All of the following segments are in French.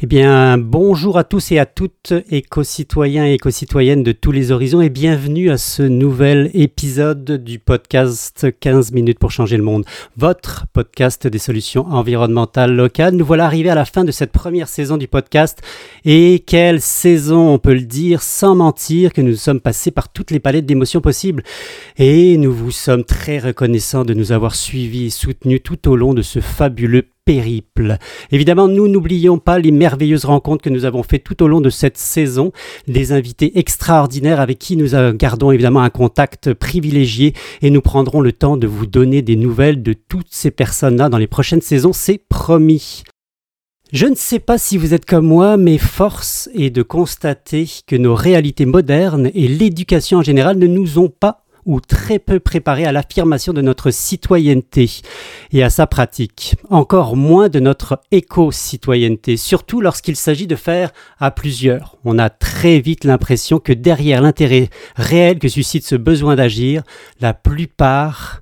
Eh bien, bonjour à tous et à toutes, éco-citoyens et éco-citoyennes de tous les horizons, et bienvenue à ce nouvel épisode du podcast 15 minutes pour changer le monde, votre podcast des solutions environnementales locales. Nous voilà arrivés à la fin de cette première saison du podcast, et quelle saison, on peut le dire, sans mentir, que nous sommes passés par toutes les palettes d'émotions possibles. Et nous vous sommes très reconnaissants de nous avoir suivis et soutenus tout au long de ce fabuleux Évidemment, nous n'oublions pas les merveilleuses rencontres que nous avons faites tout au long de cette saison, des invités extraordinaires avec qui nous gardons évidemment un contact privilégié et nous prendrons le temps de vous donner des nouvelles de toutes ces personnes-là dans les prochaines saisons, c'est promis. Je ne sais pas si vous êtes comme moi, mais force est de constater que nos réalités modernes et l'éducation en général ne nous ont pas ou très peu préparé à l'affirmation de notre citoyenneté et à sa pratique, encore moins de notre éco-citoyenneté, surtout lorsqu'il s'agit de faire à plusieurs. On a très vite l'impression que derrière l'intérêt réel que suscite ce besoin d'agir, la plupart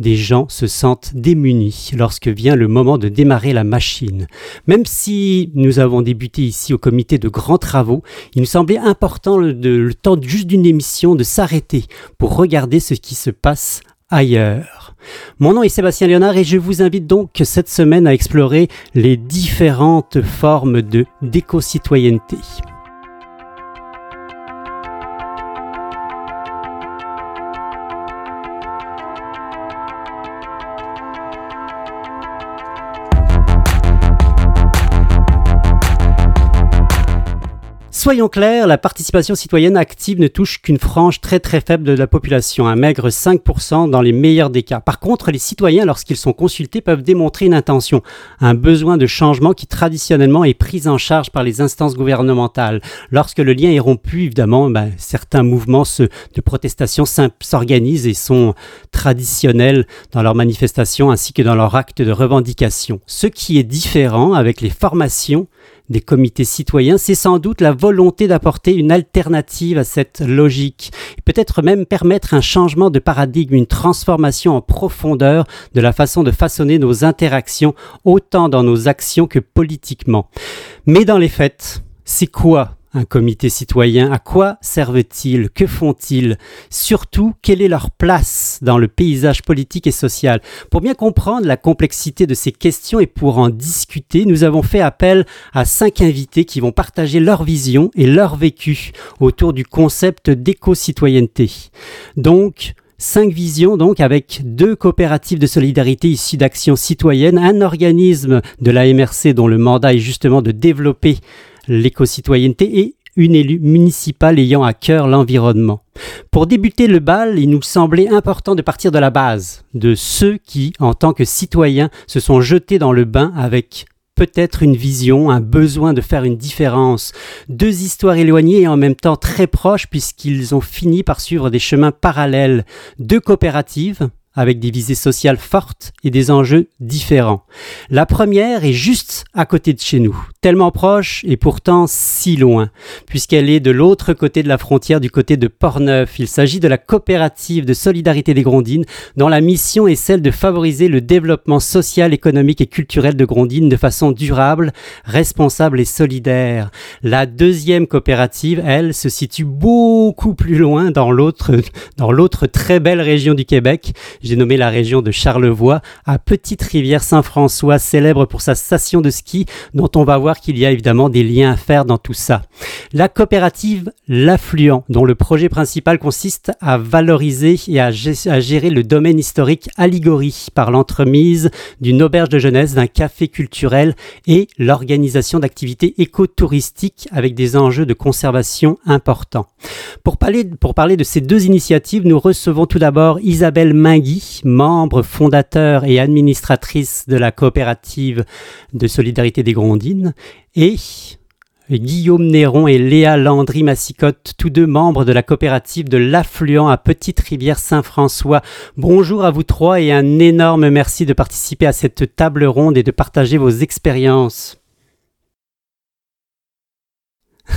des gens se sentent démunis lorsque vient le moment de démarrer la machine. Même si nous avons débuté ici au comité de grands travaux, il nous semblait important le, le temps juste d'une émission de s'arrêter pour regarder ce qui se passe ailleurs. Mon nom est Sébastien Léonard et je vous invite donc cette semaine à explorer les différentes formes de d'éco-citoyenneté. Soyons clairs, la participation citoyenne active ne touche qu'une frange très très faible de la population, un maigre 5% dans les meilleurs des cas. Par contre, les citoyens, lorsqu'ils sont consultés, peuvent démontrer une intention, un besoin de changement qui traditionnellement est pris en charge par les instances gouvernementales. Lorsque le lien est rompu, évidemment, ben, certains mouvements de protestation s'organisent et sont traditionnels dans leurs manifestations ainsi que dans leurs actes de revendication. Ce qui est différent avec les formations des comités citoyens, c'est sans doute la volonté d'apporter une alternative à cette logique, peut-être même permettre un changement de paradigme, une transformation en profondeur de la façon de façonner nos interactions, autant dans nos actions que politiquement. Mais dans les faits, c'est quoi un comité citoyen, à quoi servent-ils? Que font-ils? Surtout, quelle est leur place dans le paysage politique et social? Pour bien comprendre la complexité de ces questions et pour en discuter, nous avons fait appel à cinq invités qui vont partager leur vision et leur vécu autour du concept d'éco-citoyenneté. Donc, Cinq visions donc avec deux coopératives de solidarité issues d'actions citoyennes, un organisme de la MRC dont le mandat est justement de développer l'éco-citoyenneté et une élue municipale ayant à cœur l'environnement. Pour débuter le bal, il nous semblait important de partir de la base, de ceux qui, en tant que citoyens, se sont jetés dans le bain avec peut-être une vision, un besoin de faire une différence. Deux histoires éloignées et en même temps très proches puisqu'ils ont fini par suivre des chemins parallèles. Deux coopératives, avec des visées sociales fortes et des enjeux différents. La première est juste à côté de chez nous, tellement proche et pourtant si loin, puisqu'elle est de l'autre côté de la frontière, du côté de Portneuf. Il s'agit de la coopérative de solidarité des Grondines, dont la mission est celle de favoriser le développement social, économique et culturel de Grondines de façon durable, responsable et solidaire. La deuxième coopérative, elle, se situe beaucoup plus loin dans l'autre, dans l'autre très belle région du Québec, j'ai nommé la région de Charlevoix, à Petite Rivière Saint-François, célèbre pour sa station de ski, dont on va voir qu'il y a évidemment des liens à faire dans tout ça. La coopérative L'Affluent, dont le projet principal consiste à valoriser et à gérer le domaine historique Alligorie par l'entremise d'une auberge de jeunesse, d'un café culturel et l'organisation d'activités écotouristiques avec des enjeux de conservation importants. Pour parler, de ces deux initiatives, nous recevons tout d'abord Isabelle Mingui, membre fondateur et administratrice de la coopérative de solidarité des Grondines, et Guillaume Néron et Léa Landry-Massicotte, tous deux membres de la coopérative de l'Affluent à Petite Rivière Saint-François. Bonjour à vous trois et un énorme merci de participer à cette table ronde et de partager vos expériences.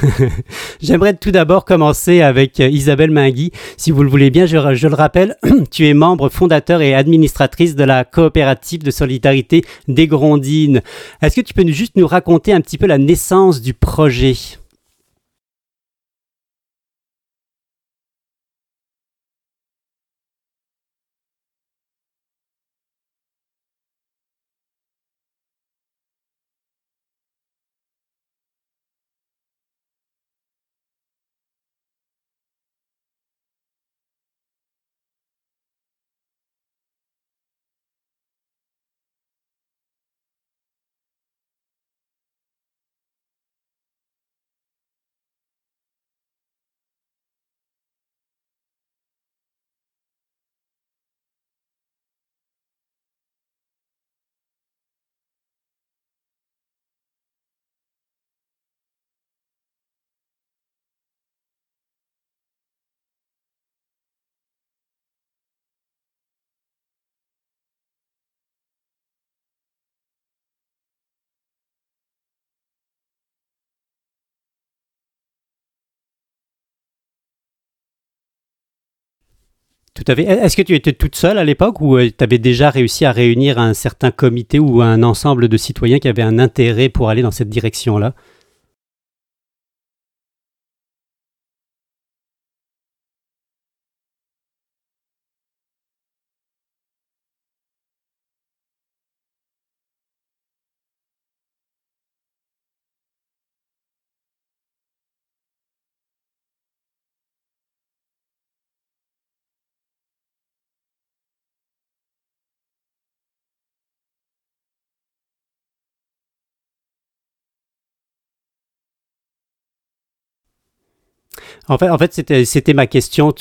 J'aimerais tout d'abord commencer avec euh, Isabelle Mingui. Si vous le voulez bien, je, le rappelle, tu es membre fondateur et administratrice de la coopérative de solidarité des Grondines. Est-ce que tu peux juste nous raconter un petit peu la naissance du projet? Est-ce que tu étais toute seule à l'époque ou euh, tu avais déjà réussi à réunir un certain comité ou un ensemble de citoyens qui avaient un intérêt pour aller dans cette direction-là? En fait, c'était, ma question.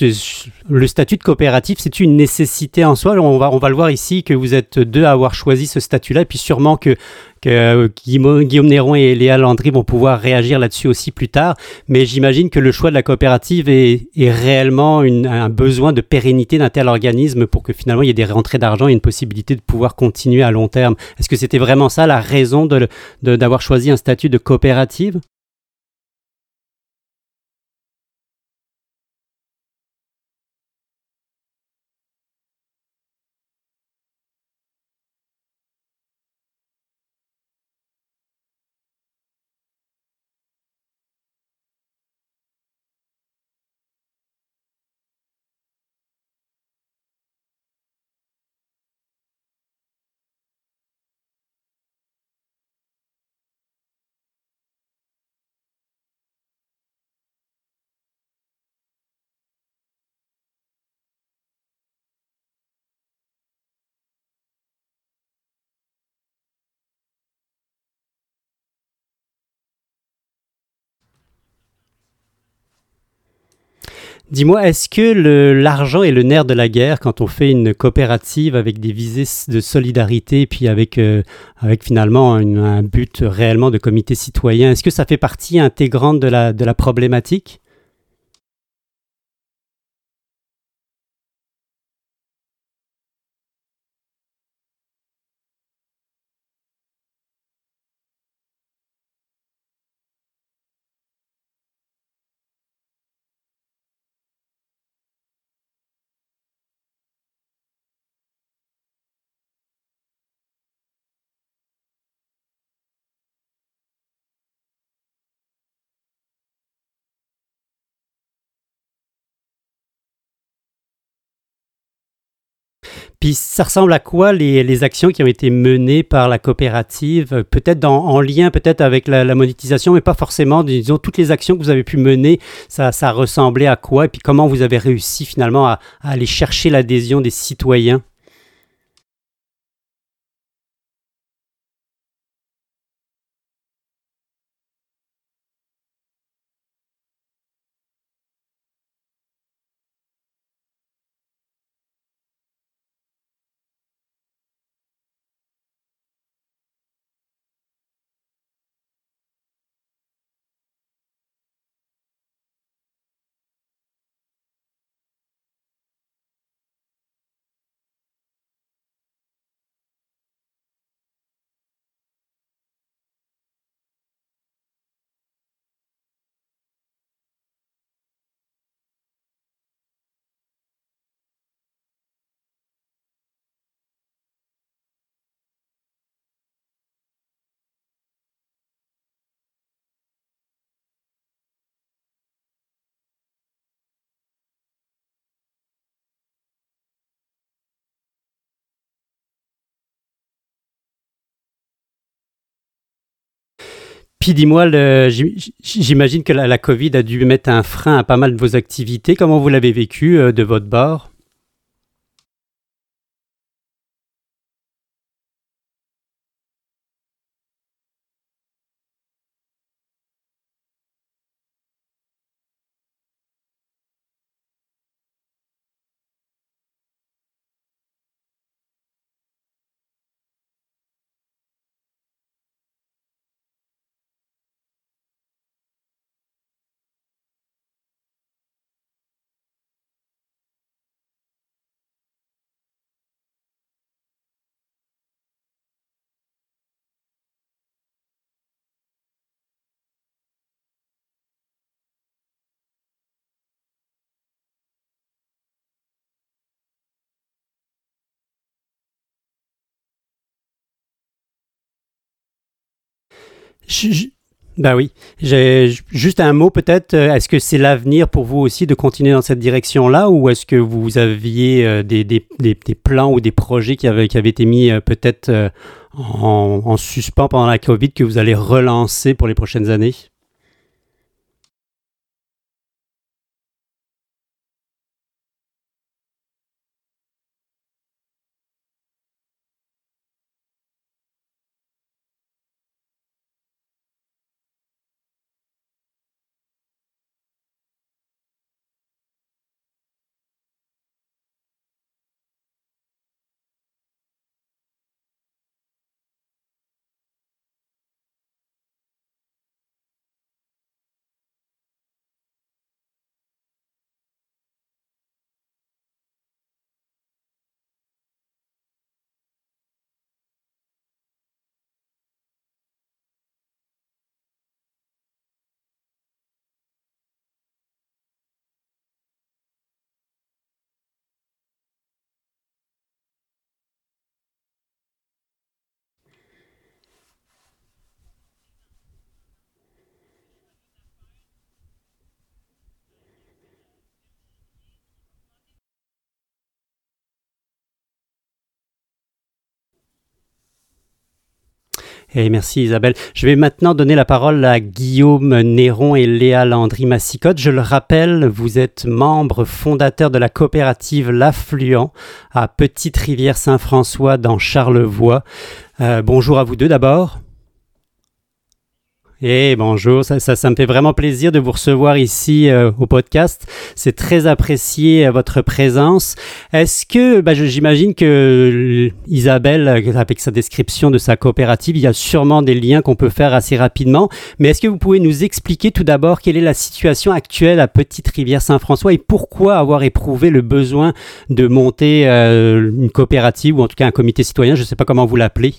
Le statut de coopérative, c'est une nécessité en soi. On va, on va le voir ici que vous êtes deux à avoir choisi ce statut-là, et puis sûrement que, euh, Guillaume, Néron et Léa Landry vont pouvoir réagir là-dessus aussi plus tard. Mais j'imagine que le choix de la coopérative est, réellement un besoin de pérennité d'un tel organisme pour que finalement il y ait des rentrées d'argent et une possibilité de pouvoir continuer à long terme. Est-ce que c'était vraiment ça la raison de, de, d'avoir choisi un statut de coopérative? Dis-moi, est-ce que l'argent est le nerf de la guerre quand on fait une coopérative avec des visées de solidarité, puis avec, euh, avec finalement un but réellement de comité citoyen? Est-ce que ça fait partie intégrante de la, de la problématique? Puis ça ressemble à quoi les, les, actions qui ont été menées par la coopérative, peut-être en lien peut-être avec la, la, monétisation, mais pas forcément, disons, toutes les actions que vous avez pu mener, ça, ça ressemblait à quoi, et puis comment vous avez réussi finalement à, à aller chercher l'adhésion des citoyens? Puis dis-moi, j'imagine que la, la, Covid a dû mettre un frein à pas mal de vos activités. Comment vous l'avez vécu de votre bord? Ben oui. J'ai juste un mot peut-être. Euh, est-ce que c'est l'avenir pour vous aussi de continuer dans cette direction-là ou est-ce que vous aviez euh, des, plans ou des projets qui avaient, qui avaient été mis euh, peut-être en, en, suspens pendant la COVID que vous allez relancer pour les prochaines années? Et merci Isabelle. Je vais maintenant donner la parole à Guillaume Néron et Léa Landry-Massicotte. Je le rappelle, vous êtes membre fondateur de la coopérative L'Affluent à Petite-Rivière-Saint-François dans Charlevoix. Euh, bonjour à vous deux d'abord. Et bonjour, ça, ça, me fait vraiment plaisir de vous recevoir ici euh, au podcast. C'est très apprécié euh, votre présence. Est-ce que, bah, j'imagine que Isabelle, avec sa description de sa coopérative, il y a sûrement des liens qu'on peut faire assez rapidement. Mais est-ce que vous pouvez nous expliquer tout d'abord quelle est la situation actuelle à Petite Rivière Saint-François et pourquoi avoir éprouvé le besoin de monter euh, une coopérative ou en tout cas un comité citoyen, je ne sais pas comment vous l'appelez.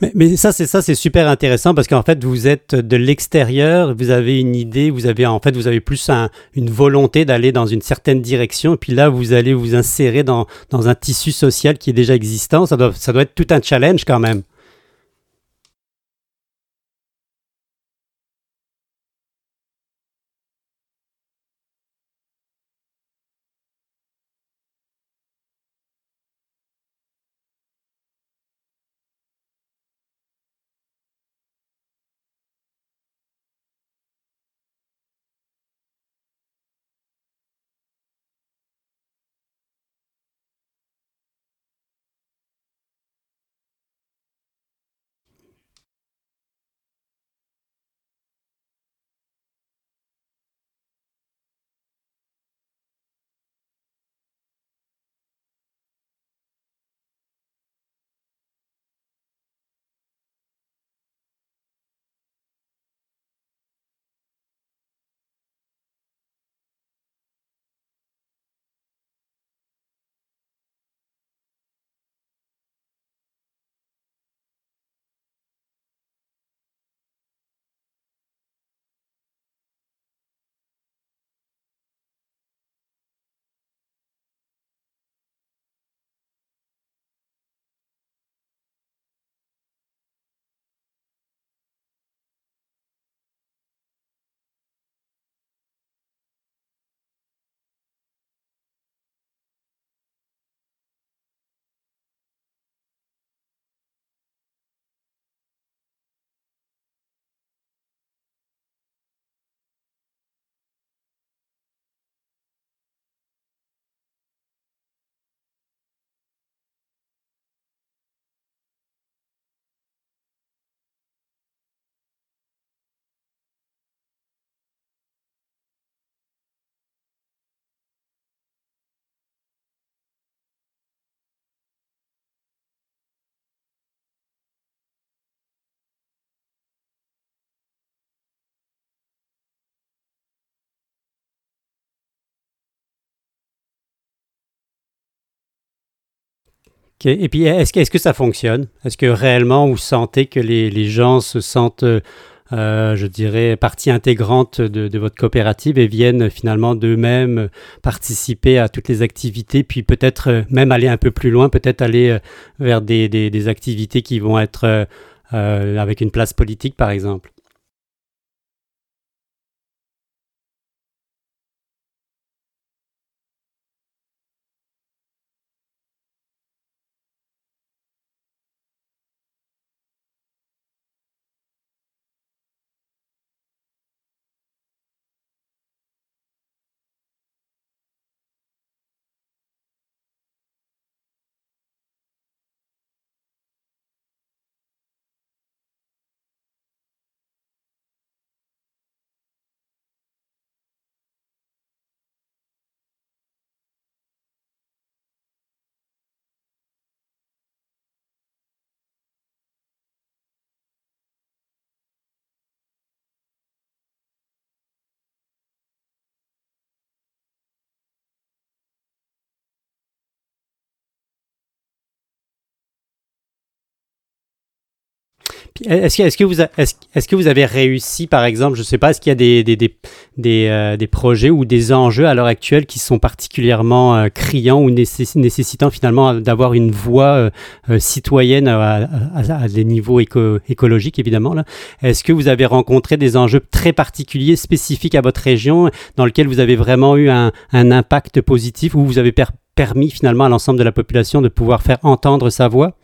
Mais, mais ça, c'est ça, c'est super intéressant parce qu'en fait, vous êtes de l'extérieur, vous avez une idée, vous avez en fait, vous avez plus un, une volonté d'aller dans une certaine direction, et puis là, vous allez vous insérer dans, dans un tissu social qui est déjà existant. Ça doit, ça doit être tout un challenge quand même. Et puis, est-ce que, est-ce que ça fonctionne? Est-ce que réellement vous sentez que les, les gens se sentent, euh, je dirais, partie intégrante de, de votre coopérative et viennent finalement d'eux-mêmes participer à toutes les activités, puis peut-être euh, même aller un peu plus loin, peut-être aller euh, vers des, des, des activités qui vont être euh, euh, avec une place politique, par exemple? Est-ce que, est-ce que vous, a- est-ce, est-ce que vous avez réussi, par exemple, je ne sais pas, est-ce qu'il y a des, des, des, euh, des projets ou des enjeux à l'heure actuelle qui sont particulièrement euh, criants ou nécess- nécessitant finalement d'avoir une voix euh, euh, citoyenne à, à- à des niveaux éco- écologiques, évidemment. Est-ce que vous avez rencontré des enjeux très particuliers, spécifiques à votre région, dans lesquels vous avez vraiment eu un, un impact positif, ou vous avez per- permis finalement à l'ensemble de la population de pouvoir faire entendre sa voix?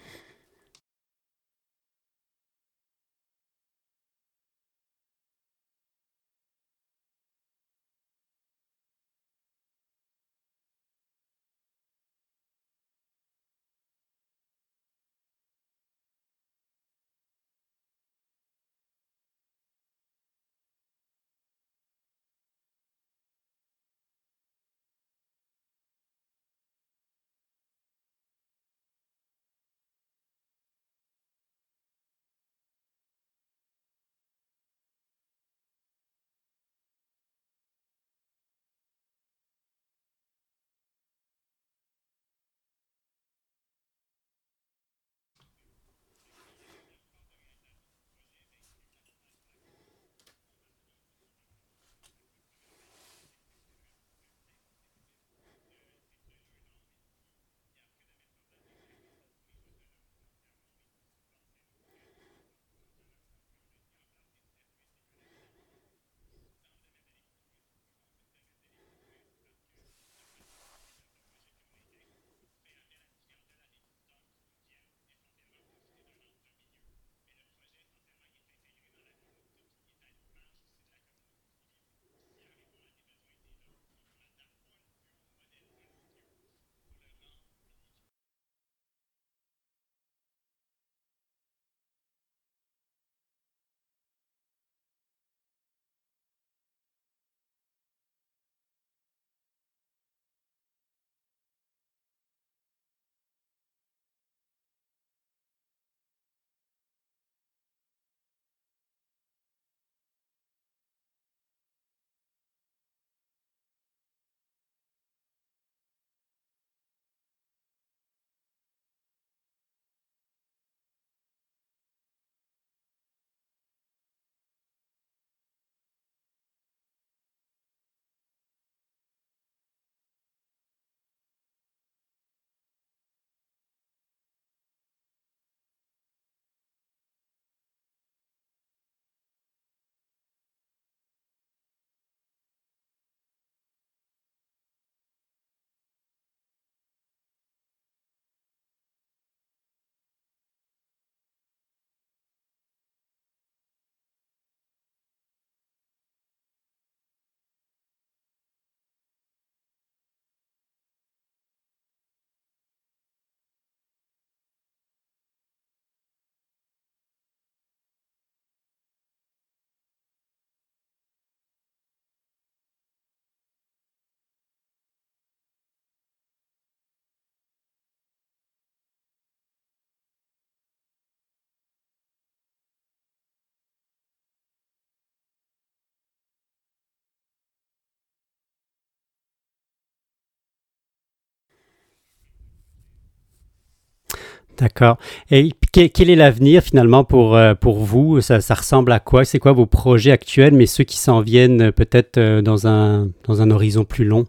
D'accord. Et quel est l'avenir finalement pour, euh, pour vous? Ça, ressemble à quoi? C'est quoi vos projets actuels, mais ceux qui s'en viennent euh, peut-être euh, dans un, dans un horizon plus long?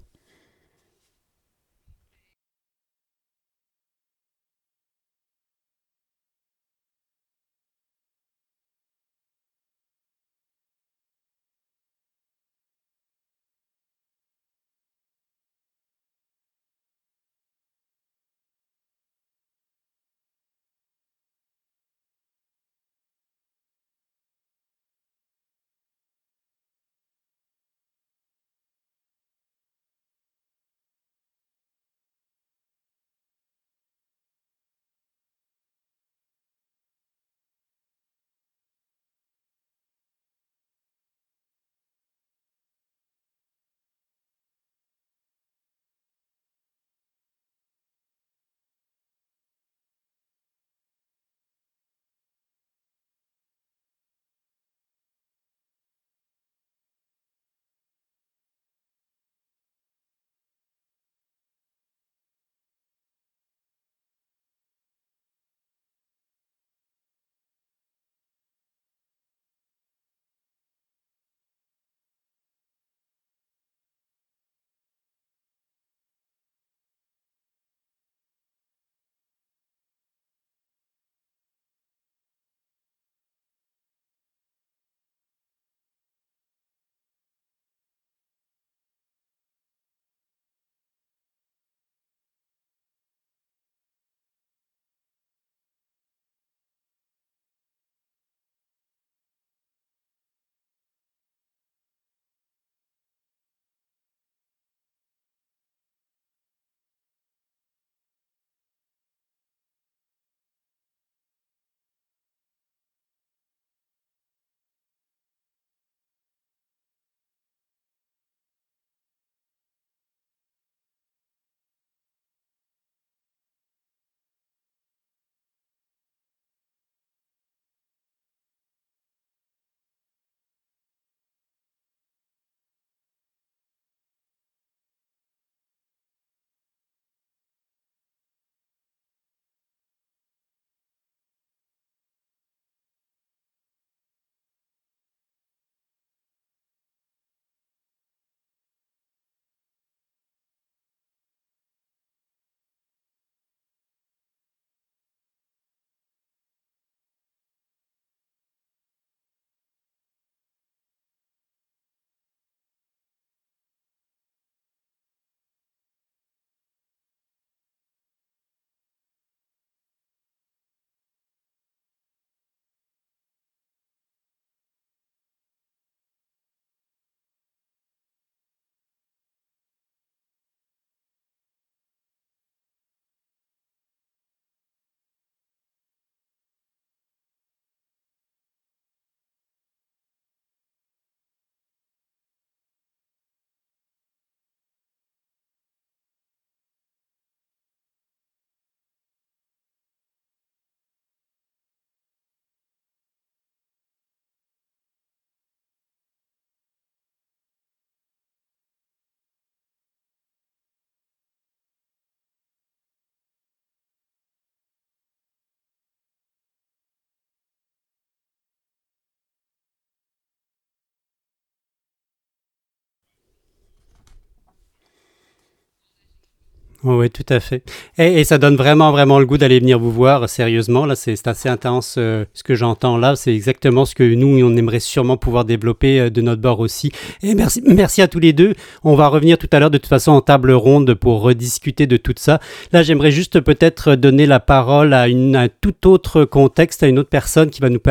Oui, tout à fait. Et, ça donne vraiment, vraiment le goût d'aller venir vous voir, sérieusement. Là, c'est assez intense euh, ce que j'entends là. C'est exactement ce que nous, on aimerait sûrement pouvoir développer euh, de notre bord aussi. Et merci, merci à tous les deux. On va revenir tout à l'heure de toute façon en table ronde pour rediscuter de tout ça. Là, j'aimerais juste peut-être donner la parole à, un tout autre contexte, à une autre personne qui va nous,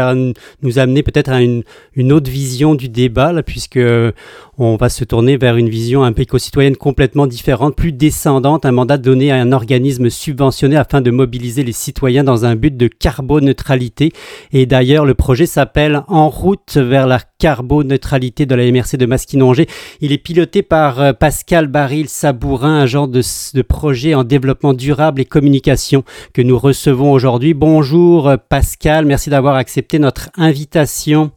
nous amener peut-être à une, une autre vision du débat, là, puisque on va se tourner vers une vision un peu éco-citoyenne complètement différente, plus descendante, un donné à un organisme subventionné afin de mobiliser les citoyens dans un but de carboneutralité. Et d'ailleurs, le projet s'appelle En route vers la carboneutralité de la MRC de Masquinongé. Il est piloté par euh, Pascal Baril Sabourin, agent de, de projet en développement durable et communication que nous recevons aujourd'hui. Bonjour euh, Pascal, merci d'avoir accepté notre invitation.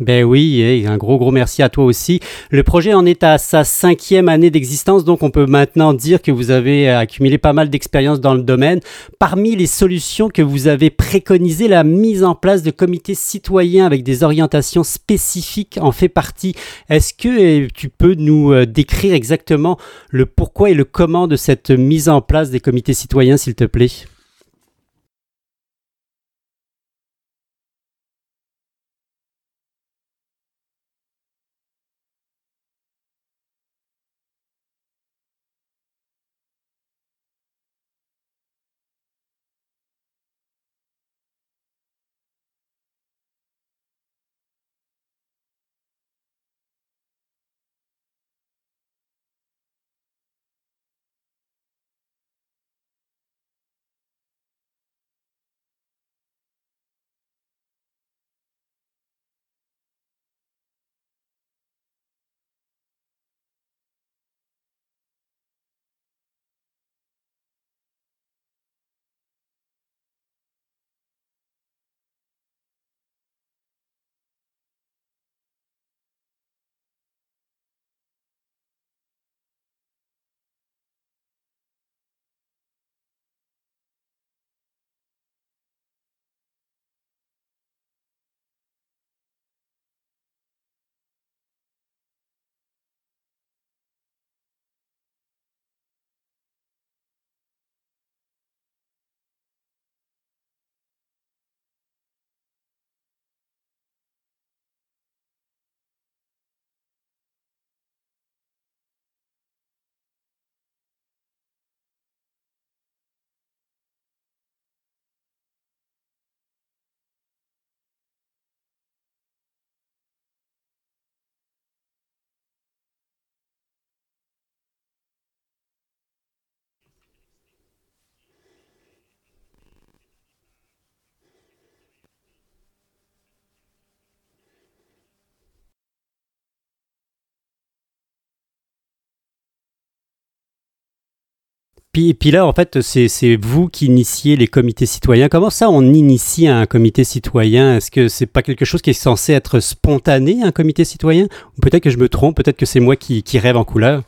Ben oui, et un gros gros merci à toi aussi. Le projet en est à sa cinquième année d'existence, donc on peut maintenant dire que vous avez accumulé pas mal d'expérience dans le domaine. Parmi les solutions que vous avez préconisées, la mise en place de comités citoyens avec des orientations spécifiques en fait partie. Est-ce que euh, tu peux nous euh, décrire exactement le pourquoi et le comment de cette mise en place des comités citoyens, s'il te plaît? Puis, puis là, en fait, c'est vous qui initiez les comités citoyens. Comment ça, on initie un comité citoyen? Est-ce que c'est pas quelque chose qui est censé être spontané, un comité citoyen? Ou peut-être que je me trompe, peut-être que c'est moi qui, qui rêve en couleur?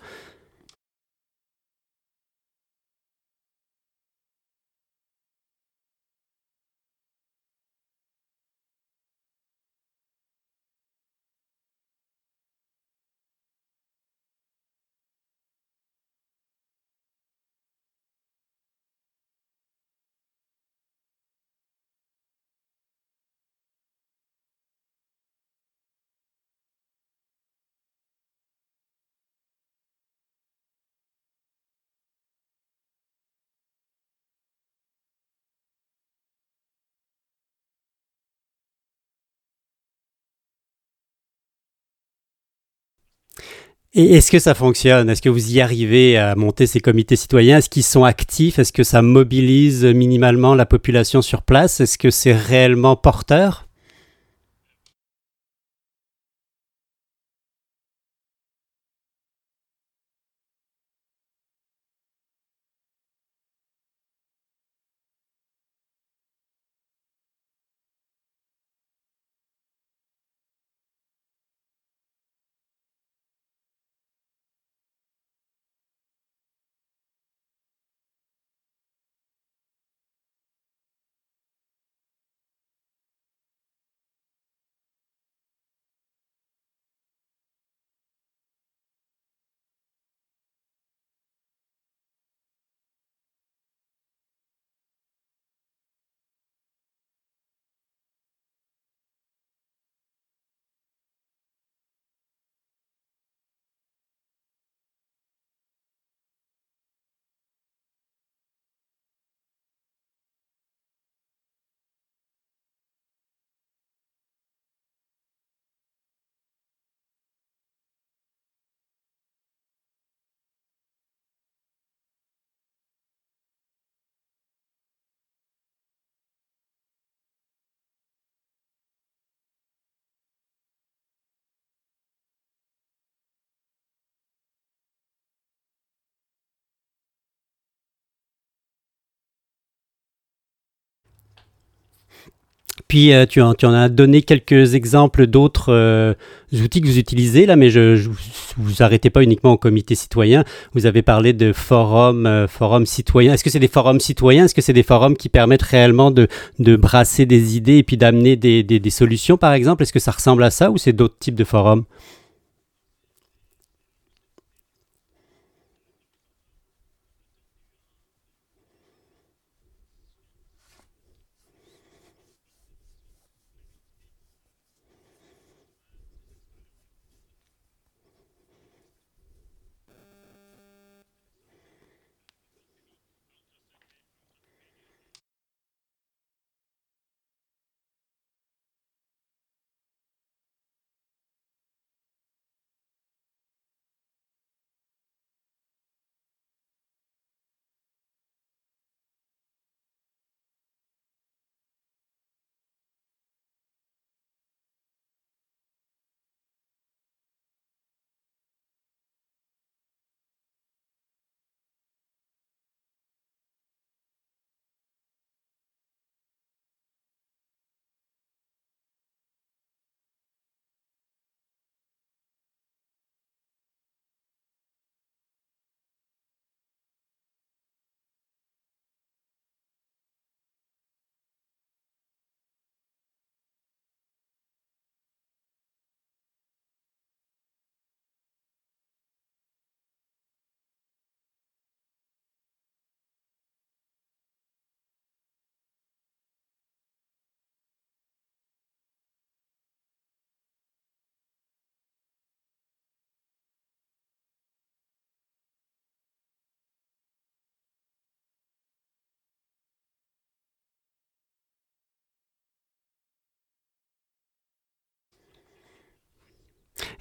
Et est-ce que ça fonctionne? Est-ce que vous y arrivez à monter ces comités citoyens? Est-ce qu'ils sont actifs? Est-ce que ça mobilise minimalement la population sur place? Est-ce que c'est réellement porteur? Puis euh, tu, en, as donné quelques exemples d'autres euh, outils que vous utilisez là, mais je, je vous arrêtez pas uniquement au comité citoyen. Vous avez parlé de forums, euh, forums citoyens. Est-ce que c'est des forums citoyens? Est-ce que c'est des forums qui permettent réellement de, brasser des idées et puis d'amener des solutions, par exemple? Est-ce que ça ressemble à ça ou c'est d'autres types de forums?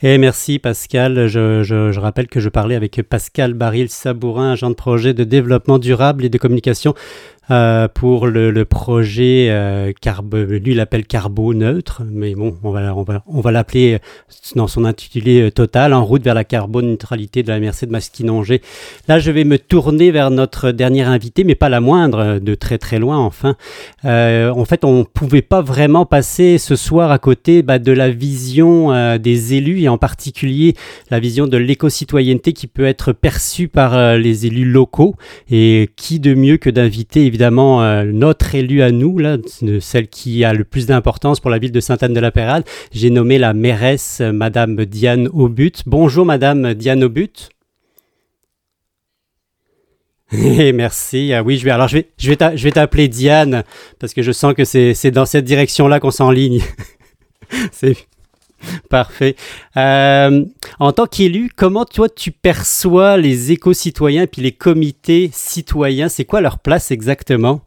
Et merci Pascal. Je, rappelle que je parlais avec Pascal Baril-Sabourin, agent de projet de développement durable et de communication euh, pour le, projet euh, carbo, lui l'appelle carbo neutre, mais bon, on va, on va, on va l'appeler dans son intitulé euh, total, en route vers la carboneutralité de la MRC de Masquinongé. Là, je vais me tourner vers notre dernière invité, mais pas la moindre, de très très loin enfin. Euh, en fait, on pouvait pas vraiment passer ce soir à côté bah, de la vision euh, des élus en particulier la vision de l'éco-citoyenneté qui peut être perçue par euh, les élus locaux. Et qui de mieux que d'inviter évidemment euh, notre élu à nous, là, celle qui a le plus d'importance pour la ville de Sainte-Anne-de-la-Pérade? J'ai nommé la mairesse euh, Madame Diane Aubut. Bonjour Madame Diane Aubut. Et merci. Ah oui, je vais alors je vais je vais je vais t'appeler Diane parce que je sens que c'est dans cette direction-là qu'on s'enligne. c'est Parfait. Euh, en tant qu'élu, comment toi tu perçois les éco-citoyens puis les comités citoyens? C'est quoi leur place exactement?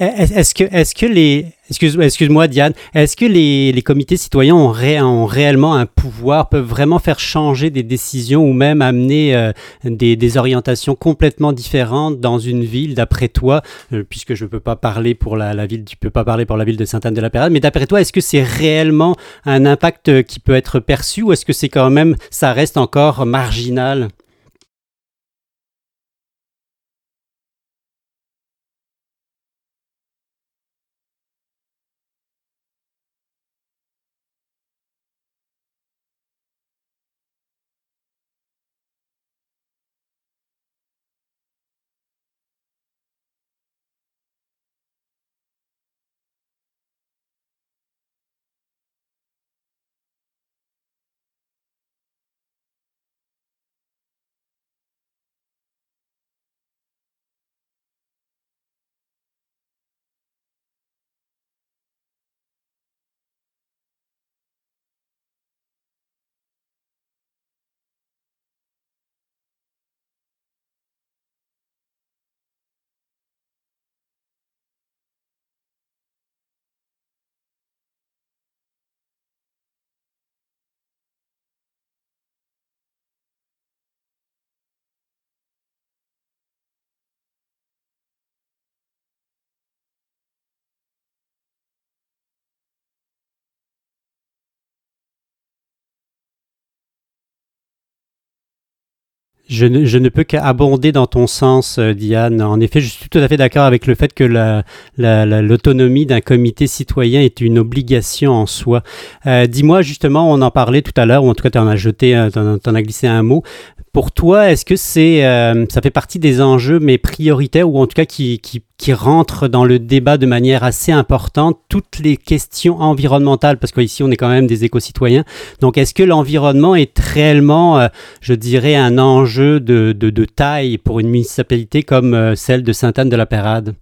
Est-ce que, est-ce que les, excuse, excuse-moi Diane, est-ce que les, les comités citoyens ont, ré, ont, réellement un pouvoir, peuvent vraiment faire changer des décisions ou même amener euh, des, des, orientations complètement différentes dans une ville, d'après toi, euh, puisque je ne peux pas parler pour la, la, ville, tu peux pas parler pour la ville de Sainte-Anne-de-la-Pérade, mais d'après toi, est-ce que c'est réellement un impact qui peut être perçu ou est-ce que c'est quand même, ça reste encore marginal? Je ne, je ne peux qu'abonder dans ton sens, euh, Diane. En effet, je suis tout à fait d'accord avec le fait que l'autonomie la, d'un comité citoyen est une obligation en soi. Euh, Dis-moi justement, on en parlait tout à l'heure, ou en tout cas tu en as jeté, tu en, as glissé un mot. Pour toi, est-ce que c'est, euh, ça fait partie des enjeux, mais prioritaires, ou en tout cas qui, qui, qui rentrent dans le débat de manière assez importante, toutes les questions environnementales, parce qu'ici on est quand même des éco-citoyens. Donc est-ce que l'environnement est réellement, euh, je dirais, un enjeu de, de, de, taille pour une municipalité comme euh, celle de Sainte-Anne-de-la-Pérade?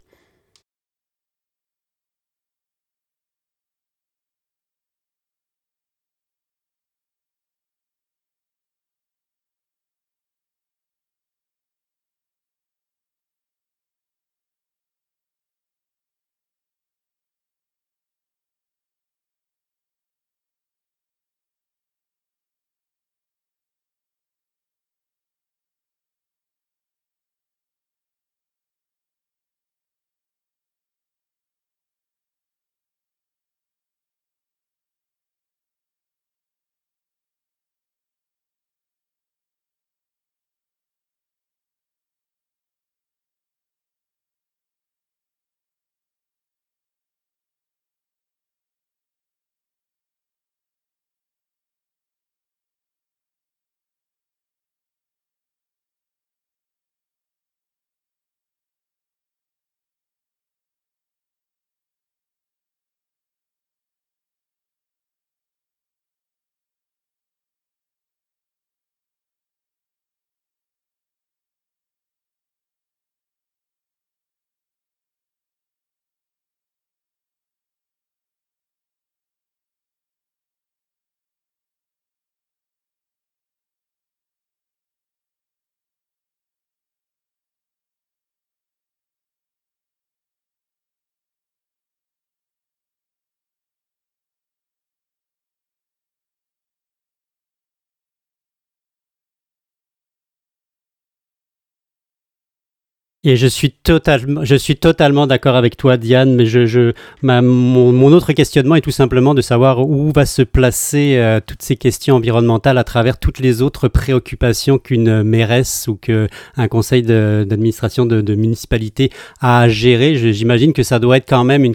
Et je suis totalement, je suis totalement d'accord avec toi, Diane. Mais je, je ma, mon, mon, autre questionnement est tout simplement de savoir où va se placer euh, toutes ces questions environnementales à travers toutes les autres préoccupations qu'une mairesse ou qu'un conseil d'administration de, de, municipalité a à gérer. J'imagine que ça doit être quand même une,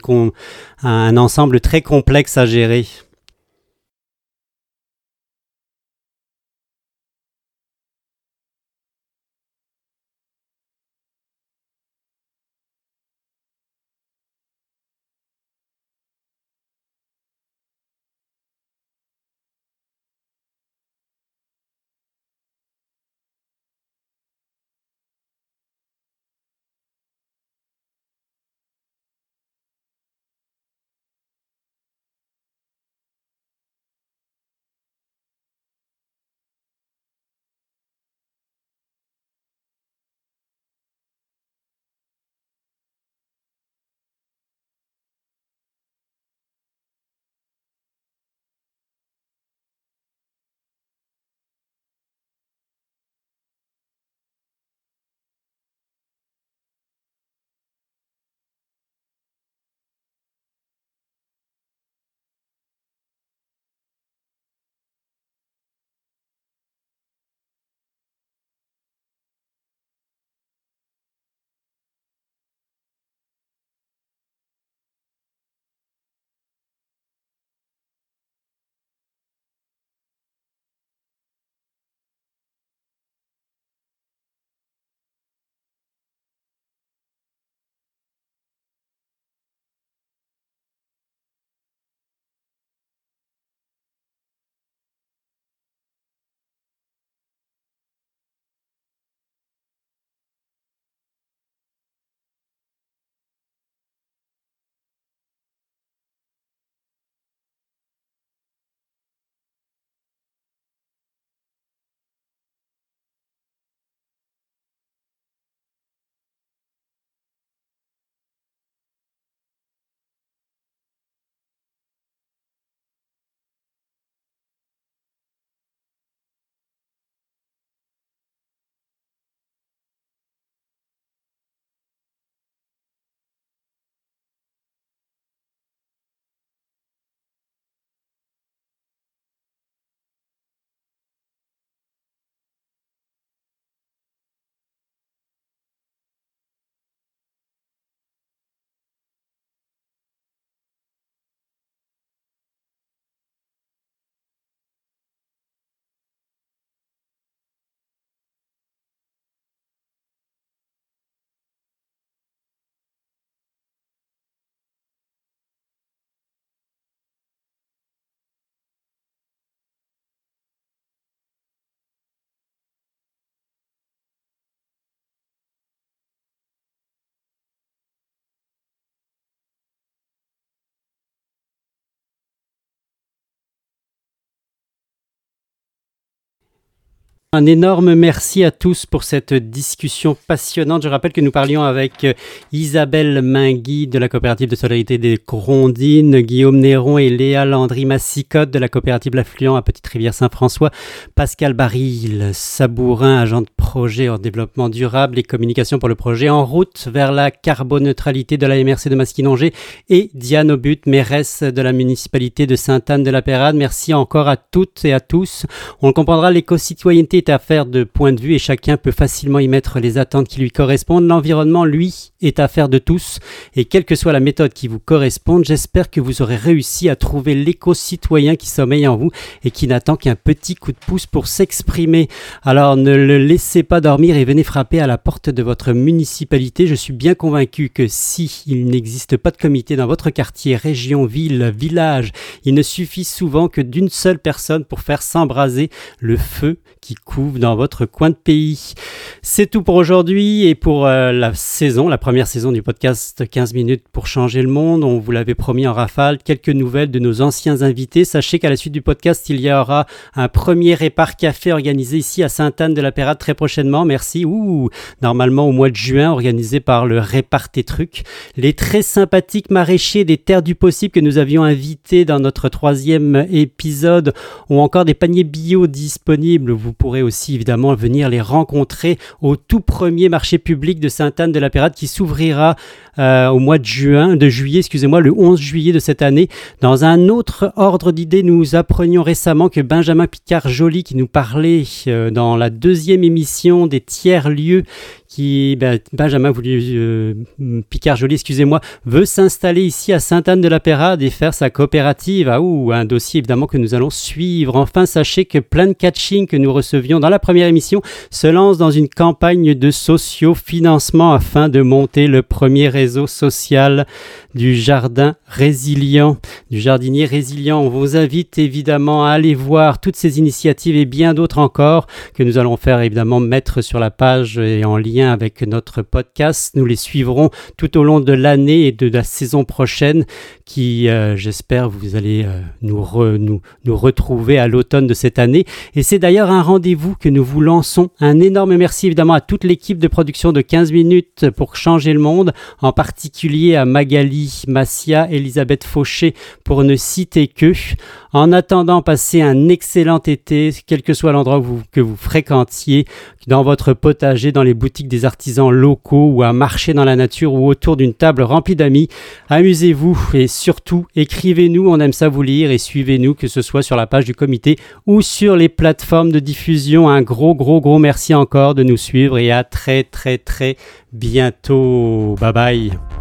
un ensemble très complexe à gérer. Un énorme merci à tous pour cette discussion passionnante. Je rappelle que nous parlions avec euh, Isabelle Mingui de la coopérative de solidarité des Grondines, Guillaume Néron et Léa Landry-Massicotte de la coopérative L'Affluent à Petite-Rivière-Saint-François, Pascal Baril, Sabourin, agent de projet en développement durable et communication pour le projet En route vers la carboneutralité de la MRC de Masquinongé et Diane Obut, mairesse de la municipalité de Sainte-Anne-de-la-Pérade. Merci encore à toutes et à tous. On le comprendra, l'éco-citoyenneté est affaire de point de vue et chacun peut facilement y mettre les attentes qui lui correspondent. L'environnement, lui, est affaire de tous et quelle que soit la méthode qui vous corresponde, j'espère que vous aurez réussi à trouver l'éco-citoyen qui sommeille en vous et qui n'attend qu'un petit coup de pouce pour s'exprimer. Alors ne le laissez pas dormir et venez frapper à la porte de votre municipalité. Je suis bien convaincu que si il n'existe pas de comité dans votre quartier, région, ville, village, il ne suffit souvent que d'une seule personne pour faire s'embraser le feu qui dans votre coin de pays. C'est tout pour aujourd'hui et pour euh, la saison, la première saison du podcast 15 minutes pour changer le monde. On vous l'avait promis en rafale, quelques nouvelles de nos anciens invités. Sachez qu'à la suite du podcast, il y aura un premier répart café organisé ici à Sainte-Anne-de-la-Pérade très prochainement. Merci. Ouh, normalement au mois de juin, organisé par le Répart tes trucs. Les très sympathiques maraîchers des terres du possible que nous avions invités dans notre troisième épisode ont encore des paniers bio disponibles. Vous pourrez aussi évidemment venir les rencontrer au tout premier marché public de Sainte-Anne-de-la-Pérade qui s'ouvrira euh, au mois de juin, de juillet, excusez-moi, le 11 juillet de cette année. Dans un autre ordre d'idées, nous apprenions récemment que Benjamin Picard-Joly, qui nous parlait euh, dans la deuxième émission des tiers-lieux, qui, ben, Benjamin euh, Picard Joly, excusez-moi, veut s'installer ici à Sainte-Anne-de-la-Pérade et faire sa coopérative. Ah, ou un dossier évidemment que nous allons suivre. Enfin, sachez que Plan Catching que nous recevions dans la première émission se lance dans une campagne de socio-financement afin de monter le premier réseau social du jardin résilient, du jardinier résilient. On vous invite évidemment à aller voir toutes ces initiatives et bien d'autres encore que nous allons faire évidemment mettre sur la page et en lien avec notre podcast. Nous les suivrons tout au long de l'année et de la saison prochaine qui, euh, j'espère, vous allez euh, nous, nous, nous retrouver à l'automne de cette année. Et c'est d'ailleurs un rendez-vous que nous vous lançons. Un énorme merci évidemment à toute l'équipe de production de 15 minutes pour changer le monde, en particulier à Magali, Massia, Elisabeth Fauché pour ne citer que. En attendant, passez un excellent été, quel que soit l'endroit que vous fréquentiez, dans votre potager, dans les boutiques des artisans locaux ou à marcher dans la nature ou autour d'une table remplie d'amis. Amusez-vous et surtout écrivez-nous, on aime ça vous lire et suivez-nous que ce soit sur la page du comité ou sur les plateformes de diffusion. Un gros gros gros merci encore de nous suivre et à très très très bientôt. Bye bye.